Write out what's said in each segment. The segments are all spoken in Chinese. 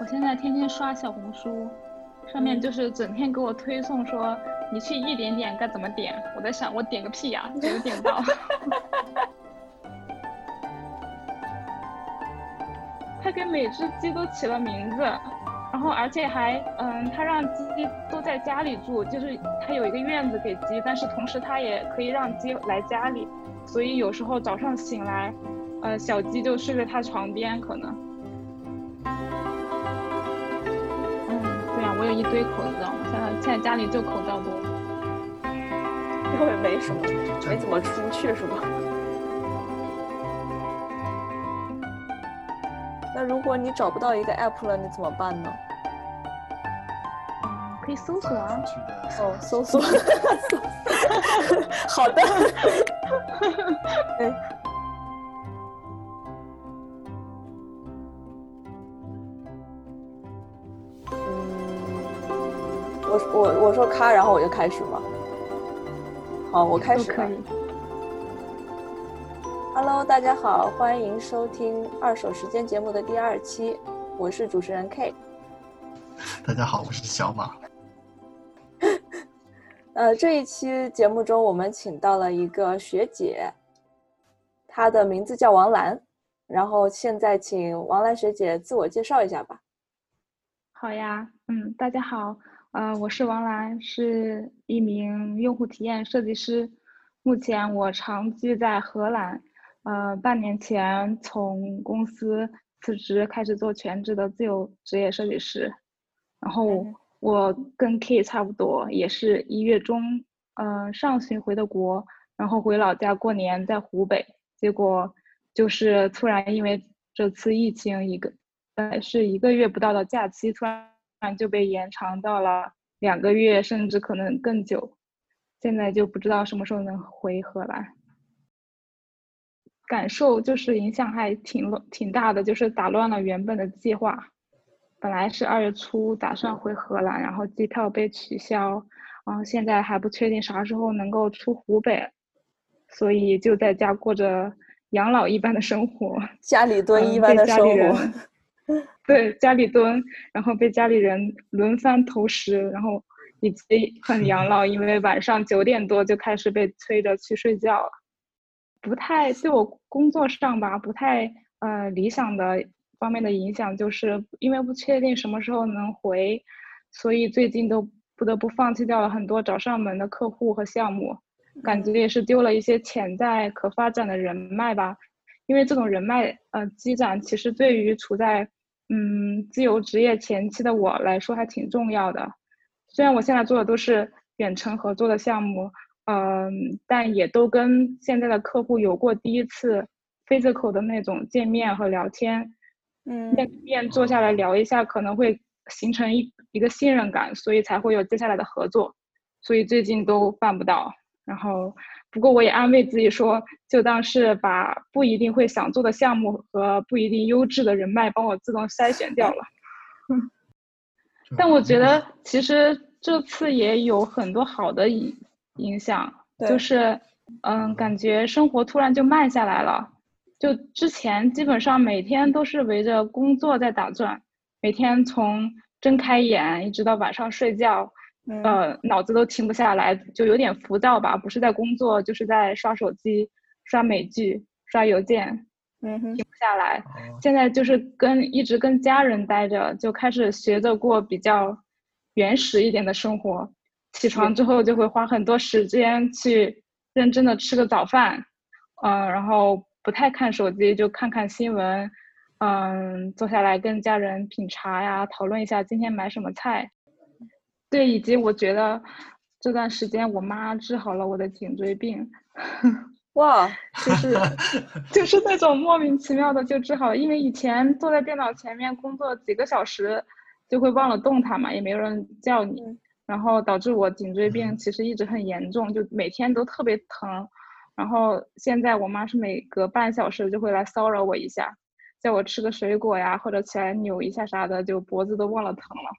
我现在天天刷小红书，上面就是整天给我推送说你去一点点该怎么点。我在想，我点个屁呀，点都点不到。他给每只鸡都起了名字，然后而且还嗯，他让鸡都在家里住，就是他有一个院子给鸡，但是同时他也可以让鸡来家里，所以有时候早上醒来，呃，小鸡就睡在他床边可能。我有一堆口罩，现在现在家里就口罩多，因为没什么，没怎么出去是吧？那如果你找不到一个 app 了，你怎么办呢？可以搜索啊。哦，搜索。好的。哎。我我我说咔，然后我就开始嘛？好，我开始。可以。Hello，大家好，欢迎收听二手时间节目的第二期，我是主持人 K。大家好，我是小马。呃，这一期节目中，我们请到了一个学姐，她的名字叫王兰。然后现在请王兰学姐自我介绍一下吧。好呀，嗯，大家好，呃，我是王兰，是一名用户体验设计师，目前我长居在荷兰。呃，半年前从公司辞职，开始做全职的自由职业设计师。然后我跟 K 差不多，也是一月中，嗯，上旬回的国，然后回老家过年，在湖北。结果就是突然因为这次疫情，一个本来是一个月不到的假期，突然就被延长到了两个月，甚至可能更久。现在就不知道什么时候能回荷兰。感受就是影响还挺挺大的，就是打乱了原本的计划。本来是二月初打算回荷兰，然后机票被取消，然后现在还不确定啥时候能够出湖北，所以就在家过着养老一般的生活，家里蹲一般的生活。对，家里蹲，然后被家里人轮番投食，然后以及很 养老，因为晚上九点多就开始被催着去睡觉了。不太对我工作上吧，不太呃理想的方面的影响，就是因为不确定什么时候能回，所以最近都不得不放弃掉了很多找上门的客户和项目，感觉也是丢了一些潜在可发展的人脉吧。因为这种人脉呃积攒，其实对于处在嗯自由职业前期的我来说还挺重要的。虽然我现在做的都是远程合作的项目。嗯，但也都跟现在的客户有过第一次 physical 的那种见面和聊天，嗯，面面坐下来聊一下，可能会形成一一个信任感，所以才会有接下来的合作。所以最近都办不到。然后，不过我也安慰自己说，就当是把不一定会想做的项目和不一定优质的人脉帮我自动筛选掉了。但我觉得其实这次也有很多好的影。影响就是，嗯，感觉生活突然就慢下来了。就之前基本上每天都是围着工作在打转，每天从睁开眼一直到晚上睡觉，呃，脑子都停不下来，就有点浮躁吧。不是在工作，就是在刷手机、刷美剧、刷邮件，嗯哼，停不下来。现在就是跟一直跟家人待着，就开始学着过比较原始一点的生活。起床之后就会花很多时间去认真的吃个早饭，嗯，然后不太看手机，就看看新闻，嗯，坐下来跟家人品茶呀，讨论一下今天买什么菜。对，以及我觉得这段时间我妈治好了我的颈椎病，哇，就是 就是那种莫名其妙的就治好了，因为以前坐在电脑前面工作几个小时就会忘了动弹嘛，也没有人叫你。然后导致我颈椎病其实一直很严重，就每天都特别疼。然后现在我妈是每隔半小时就会来骚扰我一下，叫我吃个水果呀，或者起来扭一下啥的，就脖子都忘了疼了。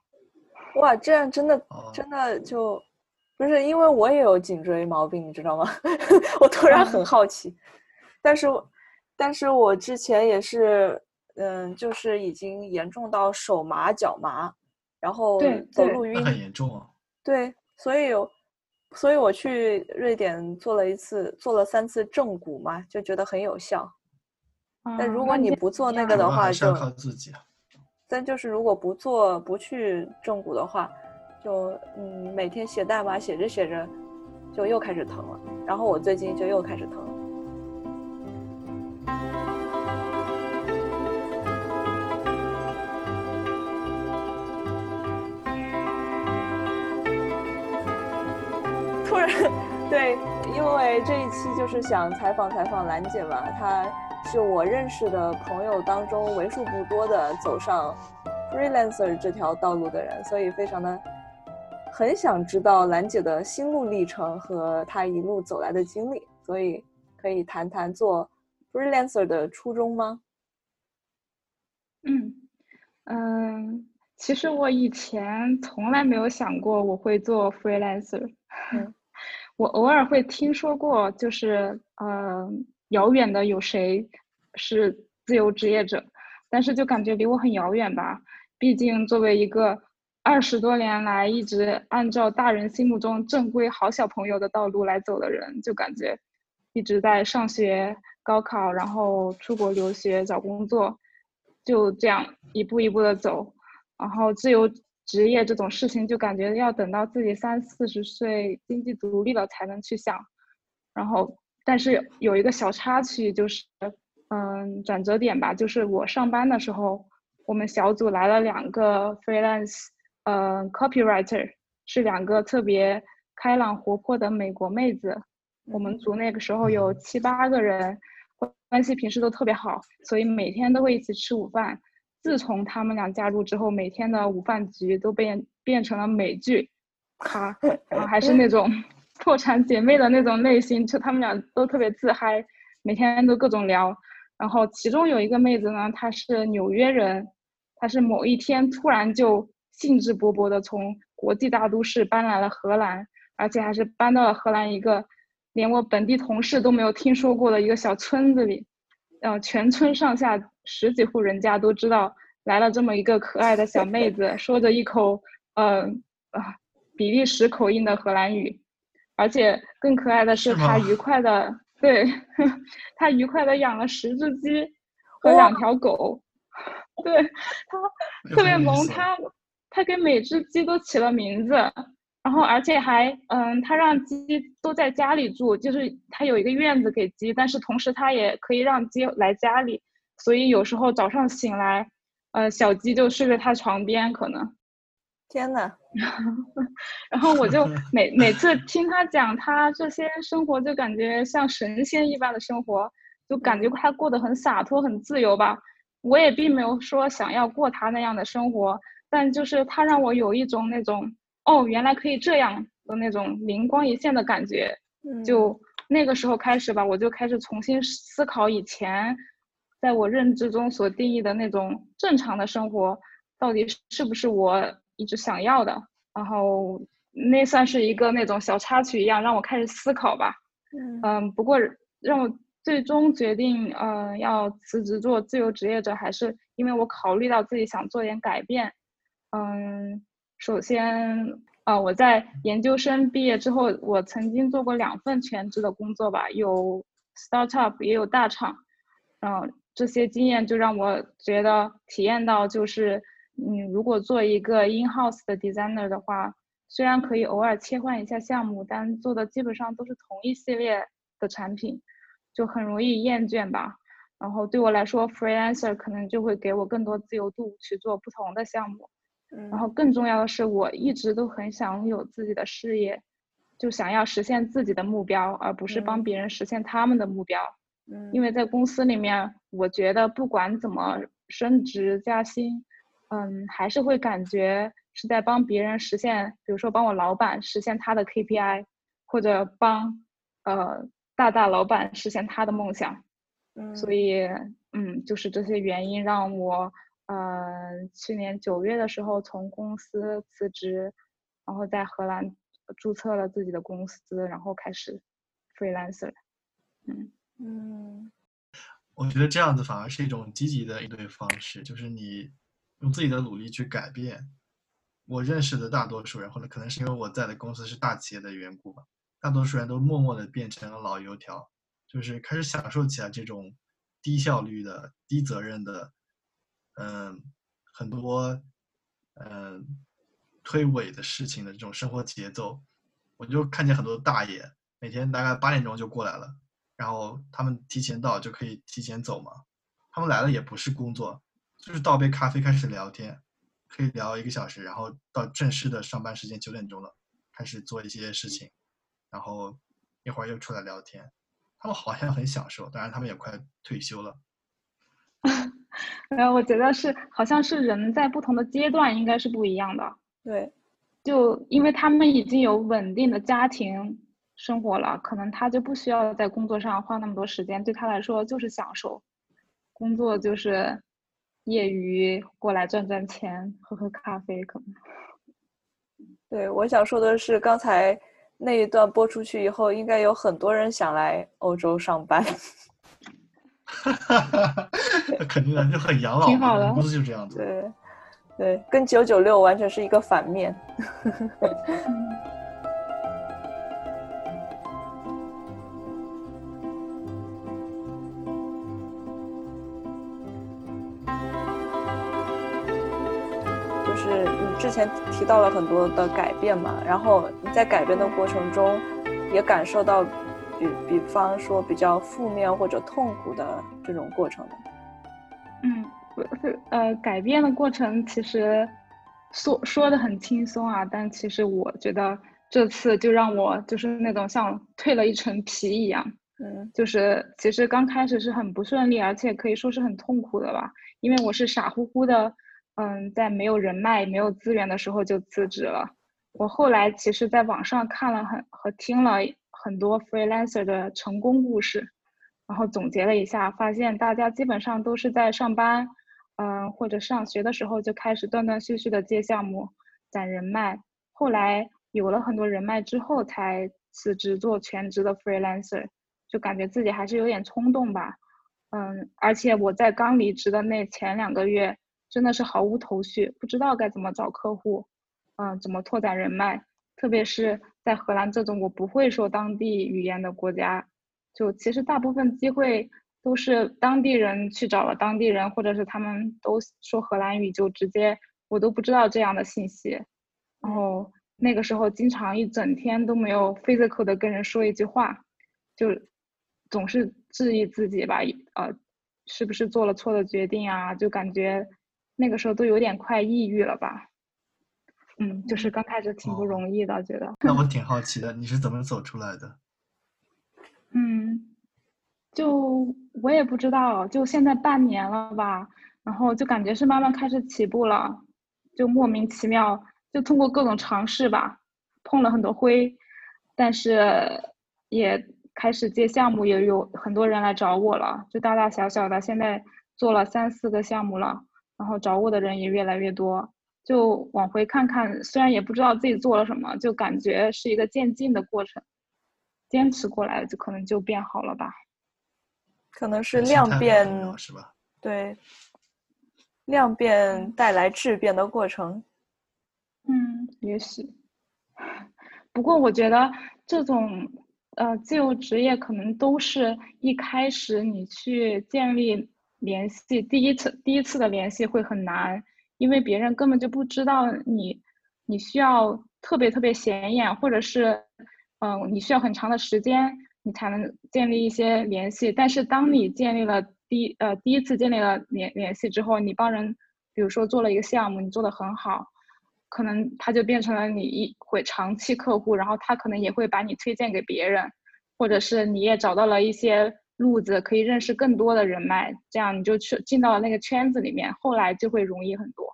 哇，这样真的真的就不是因为我也有颈椎毛病，你知道吗？我突然很好奇。但是但是我之前也是嗯，就是已经严重到手麻脚麻，然后走路晕。很严重啊。对，所以有，所以我去瑞典做了一次，做了三次正骨嘛，就觉得很有效。但如果你不做那个的话，就靠自己啊。但就是如果不做不去正骨的话，就嗯每天写代码写着写着，就又开始疼了。然后我最近就又开始疼。突然，对，因为这一期就是想采访采访兰姐嘛，她是我认识的朋友当中为数不多的走上 freelancer 这条道路的人，所以非常的很想知道兰姐的心路历程和她一路走来的经历，所以可以谈谈做 freelancer 的初衷吗？嗯嗯，其实我以前从来没有想过我会做 freelancer，嗯 我偶尔会听说过，就是呃遥远的有谁是自由职业者，但是就感觉离我很遥远吧。毕竟作为一个二十多年来一直按照大人心目中正规好小朋友的道路来走的人，就感觉一直在上学、高考，然后出国留学、找工作，就这样一步一步的走。然后自由职业这种事情，就感觉要等到自己三四十岁经济独立了才能去想。然后，但是有一个小插曲，就是嗯转折点吧，就是我上班的时候，我们小组来了两个 freelance，呃 copywriter，是两个特别开朗活泼的美国妹子。我们组那个时候有七八个人，关关系平时都特别好，所以每天都会一起吃午饭。自从他们俩加入之后，每天的午饭局都变变成了美剧，哈，然后还是那种破产姐妹的那种类型，就她们俩都特别自嗨，每天都各种聊。然后其中有一个妹子呢，她是纽约人，她是某一天突然就兴致勃勃的从国际大都市搬来了荷兰，而且还是搬到了荷兰一个连我本地同事都没有听说过的一个小村子里。呃，全村上下十几户人家都知道来了这么一个可爱的小妹子，说着一口呃啊比利时口音的荷兰语，而且更可爱的是他愉快的对，他愉快的养了十只鸡和两条狗，对他特别萌，很有意思她她给每只鸡都起了名字，然后而且还嗯，他让鸡都在家里住，就是他有一个院子给鸡，但是同时他也可以让鸡来家里，所以有时候早上醒来，呃，小鸡就睡在他床边可能，天呐，然后我就每每次听他讲他这些生活，就感觉像神仙一般的生活，就感觉他过得很洒脱、很自由吧。我也并没有说想要过他那样的生活，但就是他让我有一种那种哦，原来可以这样的那种灵光一现的感觉。嗯就那个时候开始吧，我就开始重新思考以前在我认知中所定义的那种正常的生活，到底是不是我一直想要的。然后那算是一个那种小插曲一样，让我开始思考吧。嗯嗯，不过让我最终决定，呃，要辞职做自由职业者，还是因为我考虑到自己想做点改变。嗯，首先，呃，我在研究生毕业之后，我曾经做过两份全职的工作吧，有 startup 也有大厂。嗯，这些经验就让我觉得体验到，就是，嗯，如果做一个 in house 的 designer 的话，虽然可以偶尔切换一下项目，但做的基本上都是同一系列的产品，就很容易厌倦吧。然后对我来说，freelancer 可能就会给我更多自由度去做不同的项目。嗯然后更重要的是，我一直都很想有自己的事业，就想要实现自己的目标，而不是帮嗯别人实现他们的目标。嗯因为在公司里面，我觉得不管怎么升职加薪，嗯，还是会感觉是在帮别人实现，比如说帮我老板实现他的 KPI，或者帮呃大大老板实现他的梦想。嗯所以，嗯，就是这些原因让我，呃，去年九月的时候从公司辞职，然后在荷兰注册了自己的公司，然后开始 freelancer。嗯嗯我觉得这样子反而是一种积极的应对方式，就是你用自己的努力去改变。我认识的大多数人，或者可能是因为我在的公司是大企业的缘故吧，大多数人都默默的变成了老油条，就是开始享受起来这种低效率的、低责任的，嗯，很多嗯推诿的事情的这种生活节奏。我就看见很多大爷每天大概八点钟就过来了，然后他们提前到就可以提前走嘛。他们来了也不是工作，就是倒杯咖啡开始聊天。可以聊一个小时，然后到正式的上班时间九点钟了，开始做一些事情，然后一会儿又出来聊天。他们好像很享受，当然他们也快退休了。然后我觉得是，好像是人在不同的阶段应该是不一样的。对，就因为他们已经有稳定的家庭生活了，可能他就不需要在工作上花那么多时间，对他来说就是享受，工作就是。业余过来赚赚钱，喝喝咖啡，可能。对，我想说的是，刚才那一段播出去以后，应该有很多人想来欧洲上班。哈哈哈那肯定的，就很养老，挺好的，公司就这样子。对，对，跟九九六完全是一个反面。之前提到了很多的改变嘛，然后你在改变的过程中，也感受到，比比方说比较负面或者痛苦的这种过程嗯，不是呃，改变的过程其实说说的很轻松啊，但其实我觉得这次就让我就是那种像蜕了一层皮一样，嗯，就是其实刚开始是很不顺利，而且可以说是很痛苦的吧，因为我是傻乎乎的。嗯，在没有人脉、没有资源的时候就辞职了。我后来其实在网上看了很和听了很多 freelancer 的成功故事，然后总结了一下，发现大家基本上都是在上班，嗯，或者上学的时候就开始断断续续的接项目、攒人脉。后来有了很多人脉之后，才辞职做全职的 freelancer，就感觉自己还是有点冲动吧。嗯，而且我在刚离职的那前两个月。真的是毫无头绪，不知道该怎么找客户，嗯，怎么拓展人脉，特别是在荷兰这种我不会说当地语言的国家，就其实大部分机会都是当地人去找了当地人，或者是他们都说荷兰语，就直接我都不知道这样的信息，然后那个时候经常一整天都没有 physical 的跟人说一句话，就总是质疑自己吧，呃，是不是做了错的决定啊？就感觉。那个时候都有点快抑郁了吧，嗯，就是刚开始挺不容易的，觉得。那我挺好奇的，你是怎么走出来的？嗯，就我也不知道，就现在半年了吧，然后就感觉是慢慢开始起步了，就莫名其妙，就通过各种尝试吧，碰了很多灰，但是也开始接项目，也有很多人来找我了，就大大小小的，现在做了三四个项目了。然后找我的人也越来越多，就往回看看，虽然也不知道自己做了什么，就感觉是一个渐进的过程，坚持过来就可能就变好了吧。可能是量变是吧？对，量变带来质变的过程。嗯，也许。不过我觉得这种呃自由职业可能都是一开始你去建立。联系第一次第一次的联系会很难，因为别人根本就不知道你，你需要特别特别显眼，或者是，嗯，你需要很长的时间，你才能建立一些联系。但是当你建立了第呃第一次建立了联联系之后，你帮人，比如说做了一个项目，你做的很好，可能他就变成了你一会长期客户，然后他可能也会把你推荐给别人，或者是你也找到了一些。路子可以认识更多的人脉，这样你就去进到了那个圈子里面，后来就会容易很多。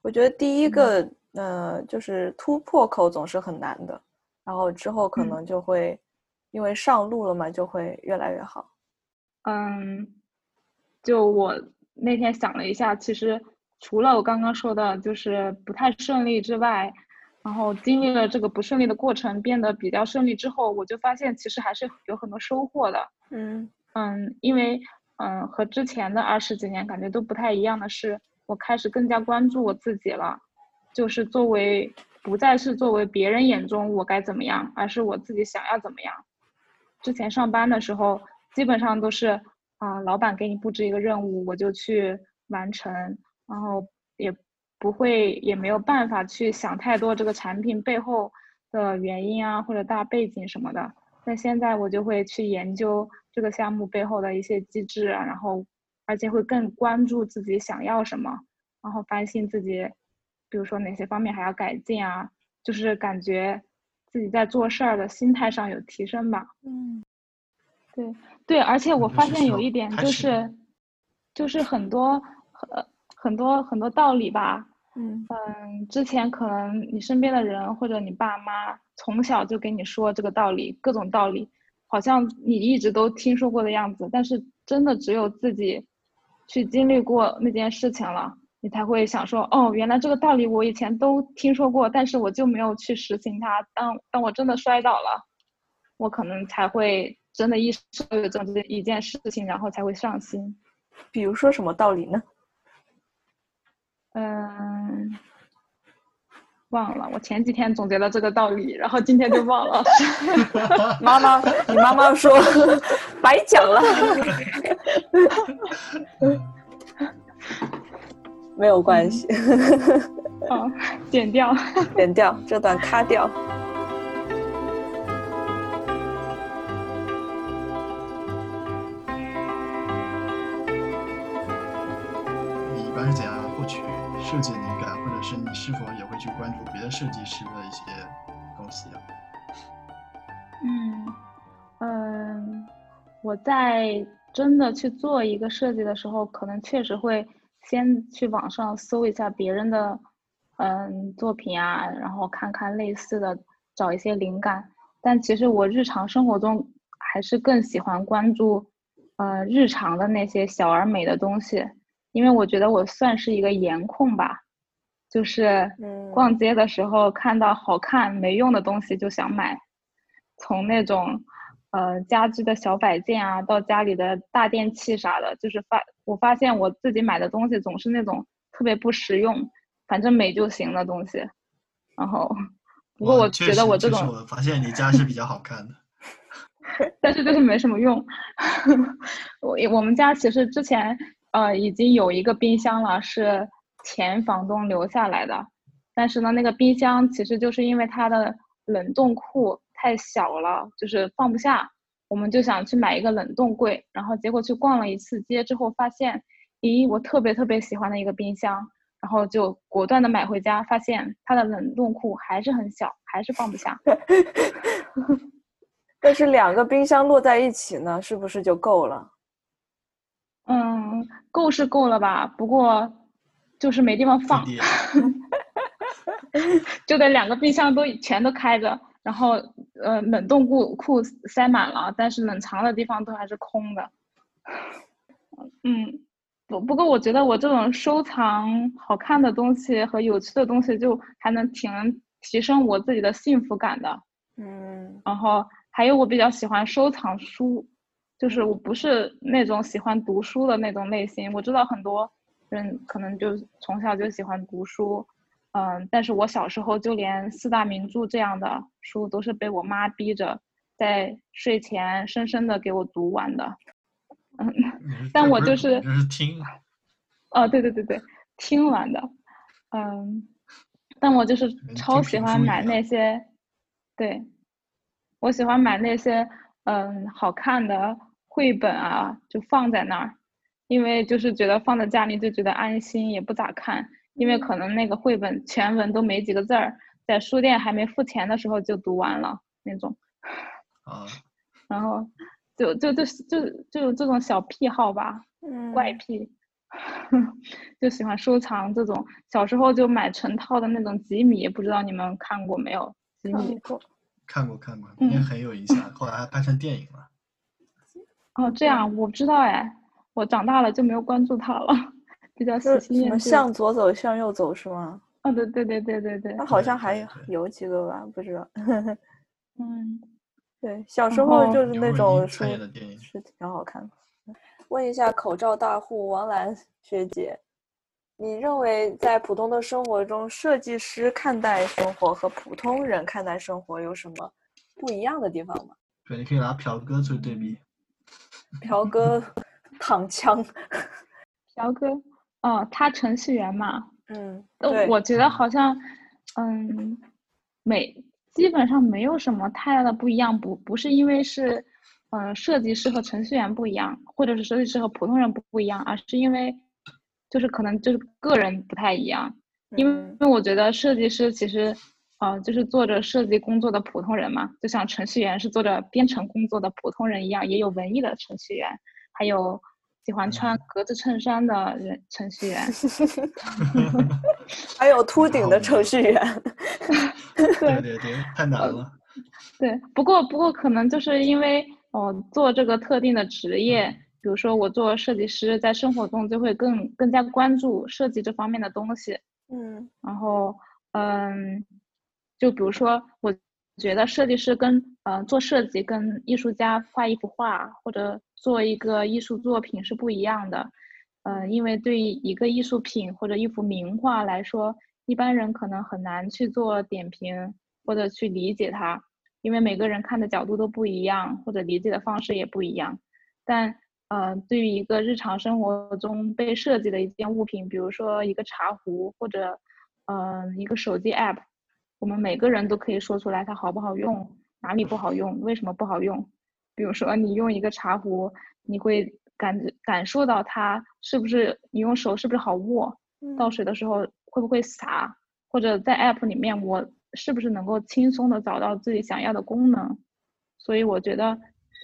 我觉得第一个，呃，就是突破口总是很难的，然后之后可能就会因为上路了嘛，就会越来越好。嗯，就我那天想了一下，其实除了我刚刚说的，就是不太顺利之外。然后经历了这个不顺利的过程，变得比较顺利之后，我就发现其实还是有很多收获的。嗯，嗯，因为嗯和之前的二十几年感觉都不太一样的是，我开始更加关注我自己了，就是作为不再是作为别人眼中我该怎么样，而是我自己想要怎么样。之前上班的时候，基本上都是啊，老板给你布置一个任务，我就去完成，然后也不会也没有办法去想太多这个产品背后的原因啊，或者大背景什么的。但现在我就会去研究这个项目背后的一些机制啊，然后而且会更关注自己想要什么，然后反省自己，比如说哪些方面还要改进啊，就是感觉。自己在做事儿的心态上有提升吧？嗯，对对，而且我发现有一点就是，就是很多很很多很多道理吧。嗯嗯，之前可能你身边的人或者你爸妈从小就给你说这个道理，各种道理，好像你一直都听说过的样子。但是真的只有自己去经历过那件事情了。你才会想说，哦，原来这个道理我以前都听说过，但是我就没有去实行它。当当我真的摔倒了，我可能才会真的意识到有这么一件事情，然后才会上心。比如说什么道理呢？嗯，忘了。我前几天总结了这个道理，然后今天就忘了。妈妈，你妈妈说白讲了。没有关系，好，剪掉，剪掉这段，咔掉。设计师的一些东西啊？嗯嗯，我在真的去做一个设计的时候，可能确实会。先去网上搜一下别人的，嗯，作品啊，然后看看类似的，找一些灵感。但其实我日常生活中还是更喜欢关注，呃，日常的那些小而美的东西，因为我觉得我算是一个颜控吧，就是逛街的时候看到好看没用的东西就想买，从那种。呃，家居的小摆件啊，到家里的大电器啥的，就是发我发现我自己买的东西总是那种特别不实用，反正美就行的东西。然后，不过我觉得我这种，我发现你家是比较好看的，但是就是没什么用。我我们家其实之前呃已经有一个冰箱了，是前房东留下来的，但是呢，那个冰箱其实就是因为它的冷冻库。太小了，就是放不下，我们就想去买一个冷冻柜，然后结果去逛了一次街之后，发现，咦，我特别特别喜欢的一个冰箱，然后就果断的买回家，发现它的冷冻库还是很小，还是放不下。但是两个冰箱摞在一起呢，是不是就够了？嗯，够是够了吧，不过就是没地方放，就得两个冰箱都全都开着。然后，呃，冷冻库库塞满了，但是冷藏的地方都还是空的。嗯，不不过我觉得我这种收藏好看的东西和有趣的东西，就还能挺能提升我自己的幸福感的。嗯，然后还有我比较喜欢收藏书，就是我不是那种喜欢读书的那种类型。我知道很多人可能就从小就喜欢读书。嗯，但是我小时候就连四大名著这样的书都是被我妈逼着在睡前深深的给我读完的。嗯，但我就是是听，哦，对对对对，听完的。嗯，但我就是超喜欢买那些，对，我喜欢买那些嗯好看的绘本啊，就放在那儿，因为就是觉得放在家里就觉得安心，也不咋看。因为可能那个绘本全文都没几个字儿，在书店还没付钱的时候就读完了那种，啊，然后就就就就就有这种小癖好吧，怪癖，就喜欢收藏这种。小时候就买成套的那种吉米，不知道你们看过没有？吉米看过看过，也很有印象。后来还拍成电影了。哦，这样我不知道哎，我长大了就没有关注他了。比较喜新厌旧，向左走，向右走是吗？哦，对对对对对对。他好像还有几个吧，不知道。嗯，对，小时候就是那种书参演的电影是挺好看的。问一下口罩大户王兰学姐，你认为在普通的生活中，设计师看待生活和普通人看待生活有什么不一样的地方吗？对，你可以拿朴哥做对比。朴哥躺枪，朴哥，哦，他程序员嘛，嗯，我觉得好像，嗯，没基本上没有什么太大的不一样，不不是因为是，呃，设计师和程序员不一样，或者是设计师和普通人不不一样，而是因为，就是可能就是个人不太一样，因为嗯因为我觉得设计师其实，呃，就是做着设计工作的普通人嘛，就像程序员是做着编程工作的普通人一样，也有文艺的程序员，还有喜欢穿格子衬衫的人程序员。还有秃顶的程序员，对对对，太难了。对，不过不过可能就是因为哦、做这个特定的职业，比如说我做设计师，在生活中就会更更加关注设计这方面的东西。嗯然后嗯，就比如说，我觉得设计师跟呃做设计跟艺术家画一幅画或者做一个艺术作品是不一样的。嗯，因为对于一个艺术品或者一幅名画来说，一般人可能很难去做点评或者去理解它，因为每个人看的角度都不一样，或者理解的方式也不一样。但呃，对于一个日常生活中被设计的一件物品，比如说一个茶壶或者嗯、一个手机 app，我们每个人都可以说出来它好不好用，哪里不好用，为什么不好用。比如说你用一个茶壶，你会感觉感受到它是不是你用手是不是好握，倒水的时候会不会洒，或者在 app 里面我是不是能够轻松的找到自己想要的功能。所以我觉得，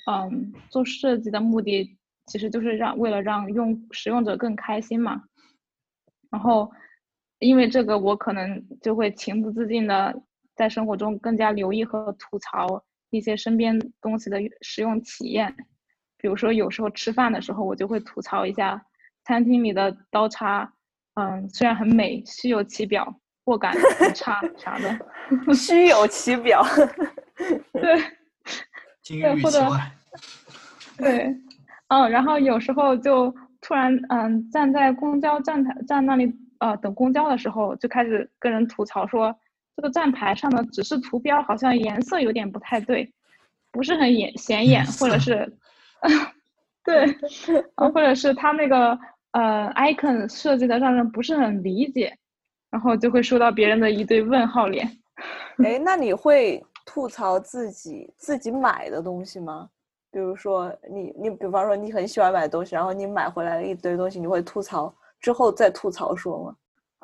嗯，做设计的目的其实就是让为了让用使用者更开心嘛。然后，因为这个，我可能就会情不自禁的在生活中更加留意和吐槽一些身边东西的使用体验。比如说，有时候吃饭的时候，我就会吐槽一下餐厅里的刀叉，嗯，虽然很美，虚有其表，握感很差 啥的。虚有其表。对。金对或者玉其外。对，嗯，然后有时候就突然，嗯，站在公交站台站那里，呃，等公交的时候，就开始跟人吐槽说，这个站牌上的指示图标好像颜色有点不太对，不是很眼显眼，或者是，对，啊，或者是他那个呃 icon 设计的让人不是很理解，然后就会收到别人的一堆问号脸。哎，那你会吐槽自己自己买的东西吗？比如说你你比方说你很喜欢买东西，然后你买回来了一堆东西，你会吐槽之后再吐槽说吗？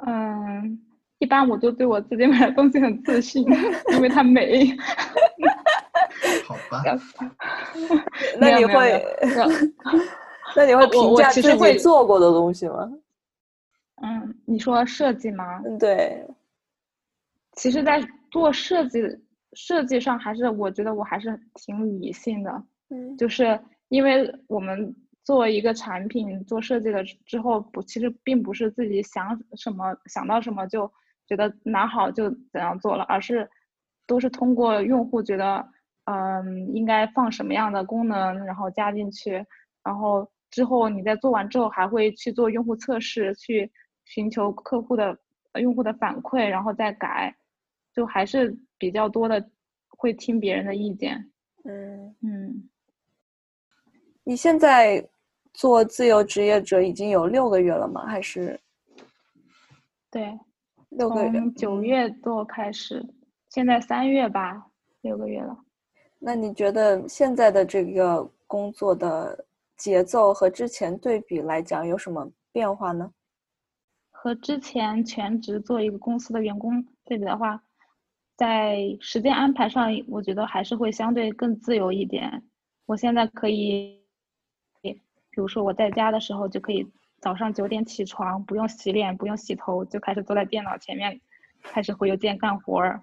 嗯，一般我就对我自己买的东西很自信，因为它美。好吧 那你会那你会评价自其实会己做过的东西吗？嗯，你说设计吗？嗯，对，其实，在做设计设计上，还是我觉得我还是挺理性的，嗯就是因为我们做一个产品做设计的之后，不，其实并不是自己想什么想到什么就觉得哪好就怎样做了，而是都是通过用户觉得，嗯，应该放什么样的功能，然后加进去，然后之后你在做完之后还会去做用户测试，去寻求客户的呃用户的反馈，然后再改，就还是比较多的会听别人的意见。嗯，嗯，你现在做自由职业者已经有六个月了吗？还是对，六个月？从九嗯月多开始，现在三月吧，六个月了。那你觉得现在的这个工作的节奏和之前对比来讲有什么变化呢？和之前全职做一个公司的员工对比的话，在时间安排上，我觉得还是会相对更自由一点。我现在可以，比如说我在家的时候，就可以早上九点起床，不用洗脸，不用洗头，就开始坐在电脑前面，开始回邮件干活儿。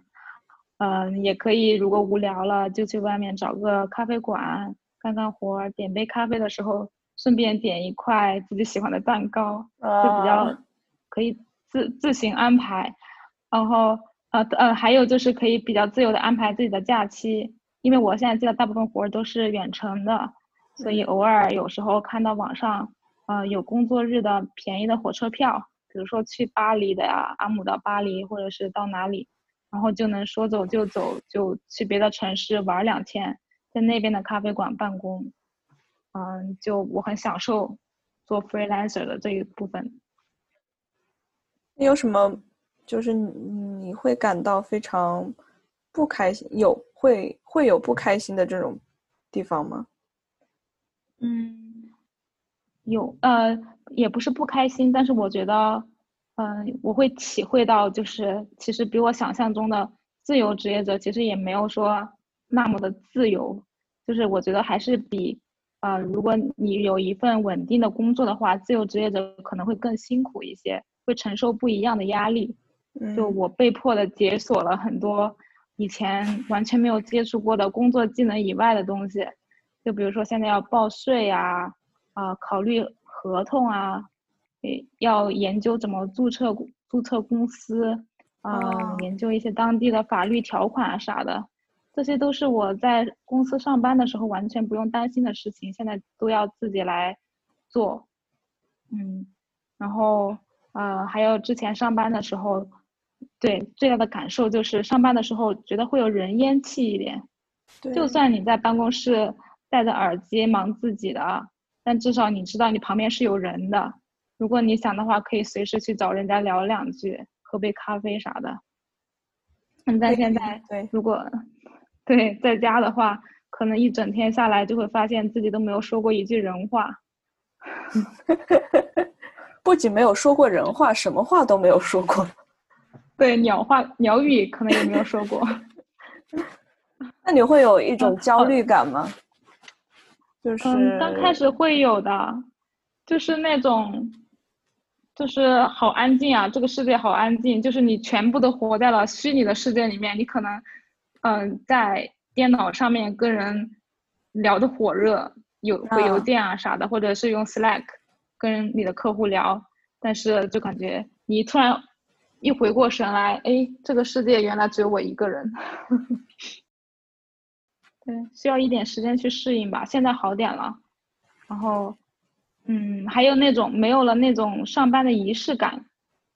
嗯，也可以，如果无聊了，就去外面找个咖啡馆干干活儿，点杯咖啡的时候，顺便点一块自己喜欢的蛋糕。就比较啊可以自自行安排，然后呃呃，还有就是可以比较自由的安排自己的假期，因为我现在接的大部分活儿都是远程的，所以偶尔有时候看到网上，呃，有工作日的便宜的火车票，比如说去巴黎的呀，阿姆到巴黎，或者是到哪里，然后就能说走就走，就去别的城市玩两天，在那边的咖啡馆办公，嗯，就我很享受做 freelancer 的这一部分。你有什么，就是你你会感到非常不开心，有会会有不开心的这种地方吗？嗯，有呃，也不是不开心，但是我觉得，嗯、我会体会到，就是其实比我想象中的自由职业者，其实也没有说那么的自由，就是我觉得还是比，呃，如果你有一份稳定的工作的话，自由职业者可能会更辛苦一些，会承受不一样的压力。就嗯我被迫的解锁了很多以前完全没有接触过的工作技能以外的东西，就比如说现在要报税啊，啊、考虑合同啊，诶，要研究怎么注册注册公司，啊、哦研究一些当地的法律条款啊啥的，这些都是我在公司上班的时候完全不用担心的事情，现在都要自己来做，嗯，然后呃，还有之前上班的时候，对最大的感受就是上班的时候觉得会有人烟气一点，就算你在办公室戴着耳机忙自己的，但至少你知道你旁边是有人的。如果你想的话，可以随时去找人家聊两句，喝杯咖啡啥的。嗯，但对现在对如果对在家的话，可能一整天下来就会发现自己都没有说过一句人话。不仅没有说过人话，什么话都没有说过。对，鸟话鸟语可能也没有说过。那你会有一种嗯焦虑感吗？就是嗯，刚开始会有的，就是那种，就是好安静啊，这个世界好安静，就是你全部都活在了虚拟的世界里面，你可能，嗯，在电脑上面跟人聊的火热，有回邮啊件啊啥的，或者是用 Slack 跟你的客户聊，但是就感觉你突然一回过神来，哎，这个世界原来只有我一个人。对，需要一点时间去适应吧。现在好点了，然后，嗯，还有那种没有了那种上班的仪式感，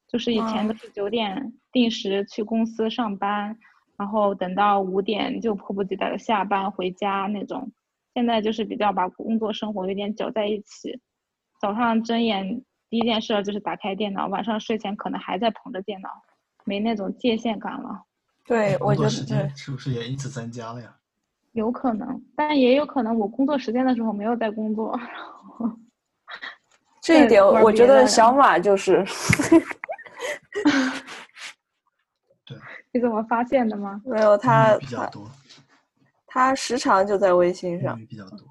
就是以前都哦是九点定时去公司上班，然后等到五点就迫不及待的下班回家那种。现在就是比较把工作生活有点搅在一起，早上睁眼第一件事儿就是打开电脑，晚上睡前可能还在捧着电脑，没那种界限感了。对，我觉得时间是不是也因此增加了呀？有可能，但也有可能我工作时间的时候没有在工作。这一点，我觉得小马就是 对，你怎么发现的吗？没有他比较他多，他时常就在微信上比较多。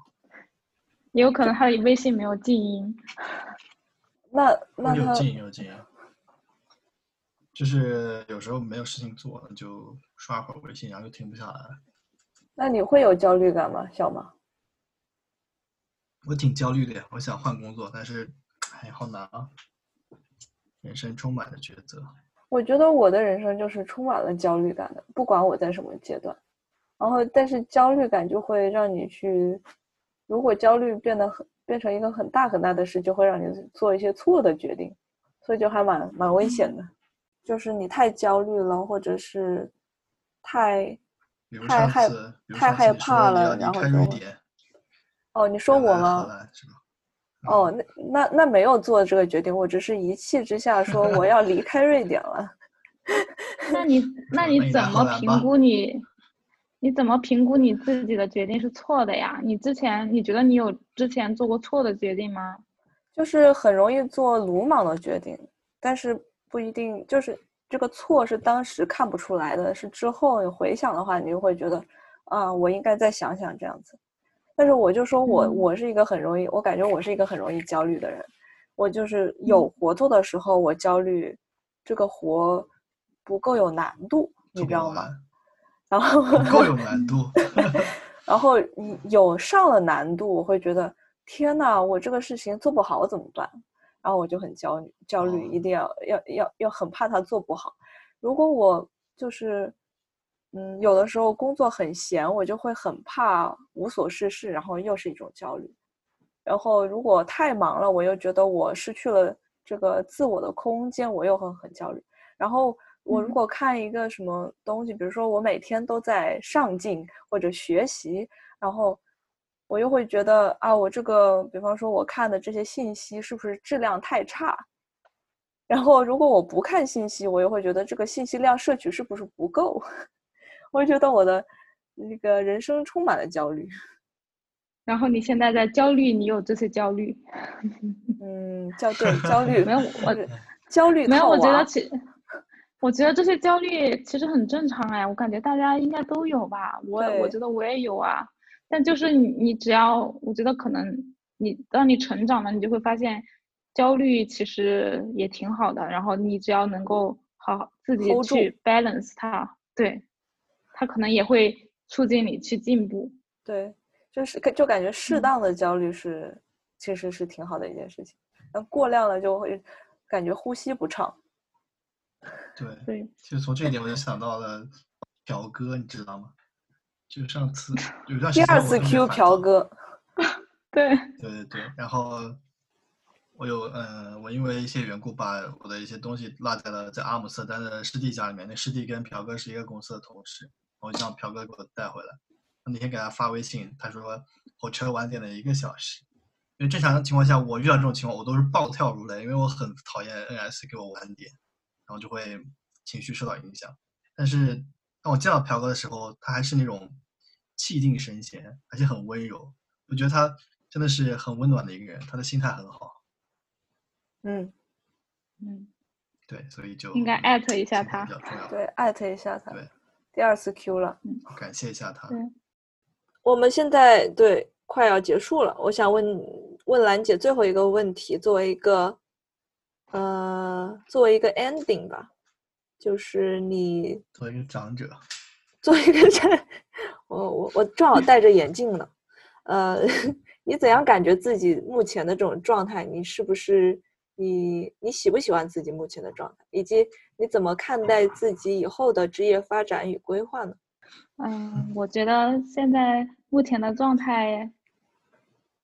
也有可能他的微信没有静音。那那他有劲有劲，就是有时候没有事情做，就刷会儿微信，然后就停不下来。那你会有焦虑感吗，小马？我挺焦虑的呀，我想换工作，但是哎，好难啊！人生充满了抉择。我觉得我的人生就是充满了焦虑感的，不管我在什么阶段。然后，但是焦虑感就会让你去，如果焦虑变得很变成一个很大很大的事，就会让你做一些错的决定，所以就还蛮蛮危险的。就是你太焦虑了，或者是太比太害太害怕了然后就哦，你说我吗？哦，那那那没有做这个决定，我只是一气之下说我要离开瑞典了。那你那那你怎么评估你？你怎么评估你自己的决定是错的呀？你之前你觉得你有之前做过错的决定吗？就是很容易做鲁莽的决定，但是不一定就是这个错是当时看不出来的，是之后你回想的话，你就会觉得，啊，我应该再想想这样子。但是我就说我嗯我是一个很容易，我感觉我是一个很容易焦虑的人，我就是有活做的时候我焦虑，这个活不够有难度，你知道吗？然后不够有难度。然后你有上了难度，我会觉得天呐，我这个事情做不好怎么办？然后我就很焦虑，焦虑，哦一定要要要要很怕他做不好。如果我就是嗯，有的时候工作很闲，我就会很怕无所事事，然后又是一种焦虑。然后如果太忙了，我又觉得我失去了这个自我的空间，我又会很焦虑。然后我如果看一个什么东西，比如说我每天都在上进或者学习，然后我又会觉得啊，我这个，比方说我看的这些信息是不是质量太差？然后如果我不看信息，我又会觉得这个信息量摄取是不是不够？我觉得我的那个人生充满了焦虑。然后你现在在焦虑，你有这些焦虑？嗯，焦对焦虑 没有我焦虑没有，我觉得其我觉得这些焦虑其实很正常哎，我感觉大家应该都有吧。我我觉得我也有啊，但就是你你只要我觉得可能你当你成长了，你就会发现焦虑其实也挺好的。然后你只要能够好好自己去 balance 它，对，它可能也会促进你去进步。对。就是就感觉适当的焦虑是，其实是挺好的一件事情。那过量了就会感觉呼吸不畅。对对，其实从这一点我就想到了朴哥，你知道吗？就上次有段时间，第二次 Q 朴哥。对对对对，然后我有嗯，我因为一些缘故把我的一些东西落在了在阿姆斯特丹的师弟家里面。那师弟跟朴哥是一个公司的同事，我就让朴哥给我带回来。我那天给他发微信，他说火车晚点了一个小时。因为正常情况下，我遇到这种情况，我都是暴跳如雷，因为我很讨厌 NS 给我晚点，然后就会情绪受到影响。但是当我见到朴哥的时候，他还是那种气定神闲，而且很温柔。我觉得他真的是很温暖的一个人，他的心态很好。嗯嗯，对，所以就应该艾特一下他。对，艾特一下他。对，第二次 Q 了。嗯，感谢一下他。我们现在对快要结束了，我想问问兰姐最后一个问题，作为一个呃，作为一个 ending 吧，就是你作为一个长者，作为一个，我我我正好戴着眼镜呢，呃，你怎样感觉自己目前的这种状态？你是不是你你喜不喜欢自己目前的状态？以及你怎么看待自己以后的职业发展与规划呢？嗯，我觉得现在目前的状态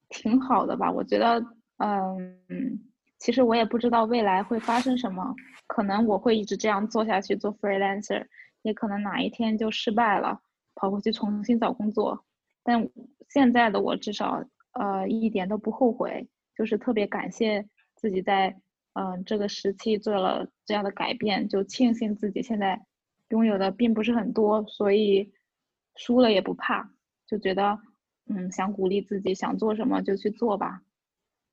挺好的吧。我觉得，嗯，其实我也不知道未来会发生什么，可能我会一直这样做下去做 freelancer，也可能哪一天就失败了，跑回去重新找工作。但现在的我至少，呃，一点都不后悔，就是特别感谢自己在，嗯，这个时期做了这样的改变，就庆幸自己现在拥有的并不是很多，所以。输了也不怕，就觉得，嗯，想鼓励自己，想做什么就去做吧。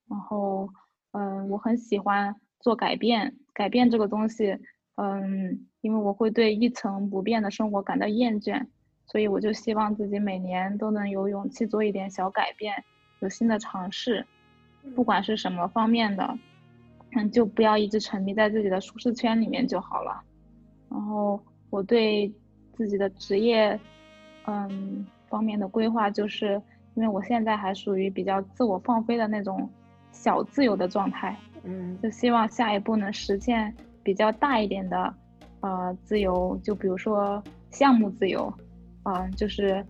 然后，嗯，我很喜欢做改变，改变这个东西，嗯，因为我会对一成不变的生活感到厌倦，所以我就希望自己每年都能有勇气做一点小改变，有新的尝试，不管是什么方面的，嗯，就不要一直沉迷在自己的舒适圈里面就好了。然后，我对自己的职业。嗯，方面的规划就是，因为我现在还属于比较自我放飞的那种小自由的状态，嗯，就希望下一步能实现比较大一点的，呃，自由，就比如说项目自由，嗯，就是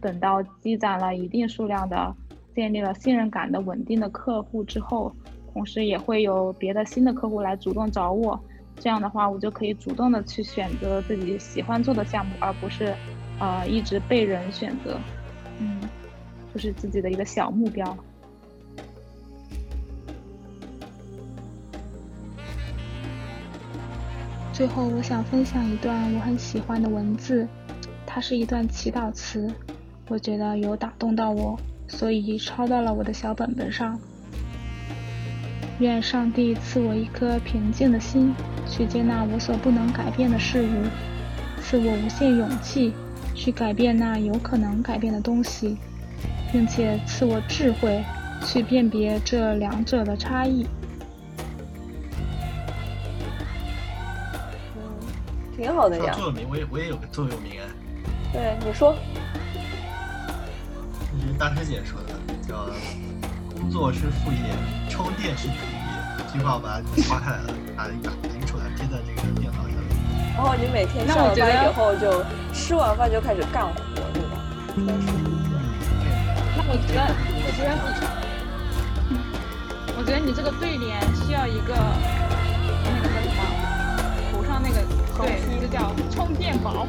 等到积攒了一定数量的、建立了信任感的稳定的客户之后，同时也会有别的新的客户来主动找我，这样的话，我就可以主动的去选择自己喜欢做的项目，而不是。啊，一直被人选择，嗯，就是自己的一个小目标。最后，我想分享一段我很喜欢的文字，它是一段祈祷词，我觉得有打动到我，所以抄到了我的小本本上。愿上帝赐我一颗平静的心，去接纳我所不能改变的事物，赐我无限勇气。去改变那有可能改变的东西，并且赐我智慧，去辨别这两者的差异。挺好的呀。座右铭，我也我也有个座右铭哎。对，你说。这是大师姐说的，叫“工作是副业，充电是主业”。这句话我把它划开来了，把它打印出来，贴在这个电脑上面。然后你每天那下了班以后就吃完饭就开始干活，对吧？嗯那我觉得，我觉得你，我觉得你这个对联需要一个那个叫什么，头上那个对，这叫充电宝。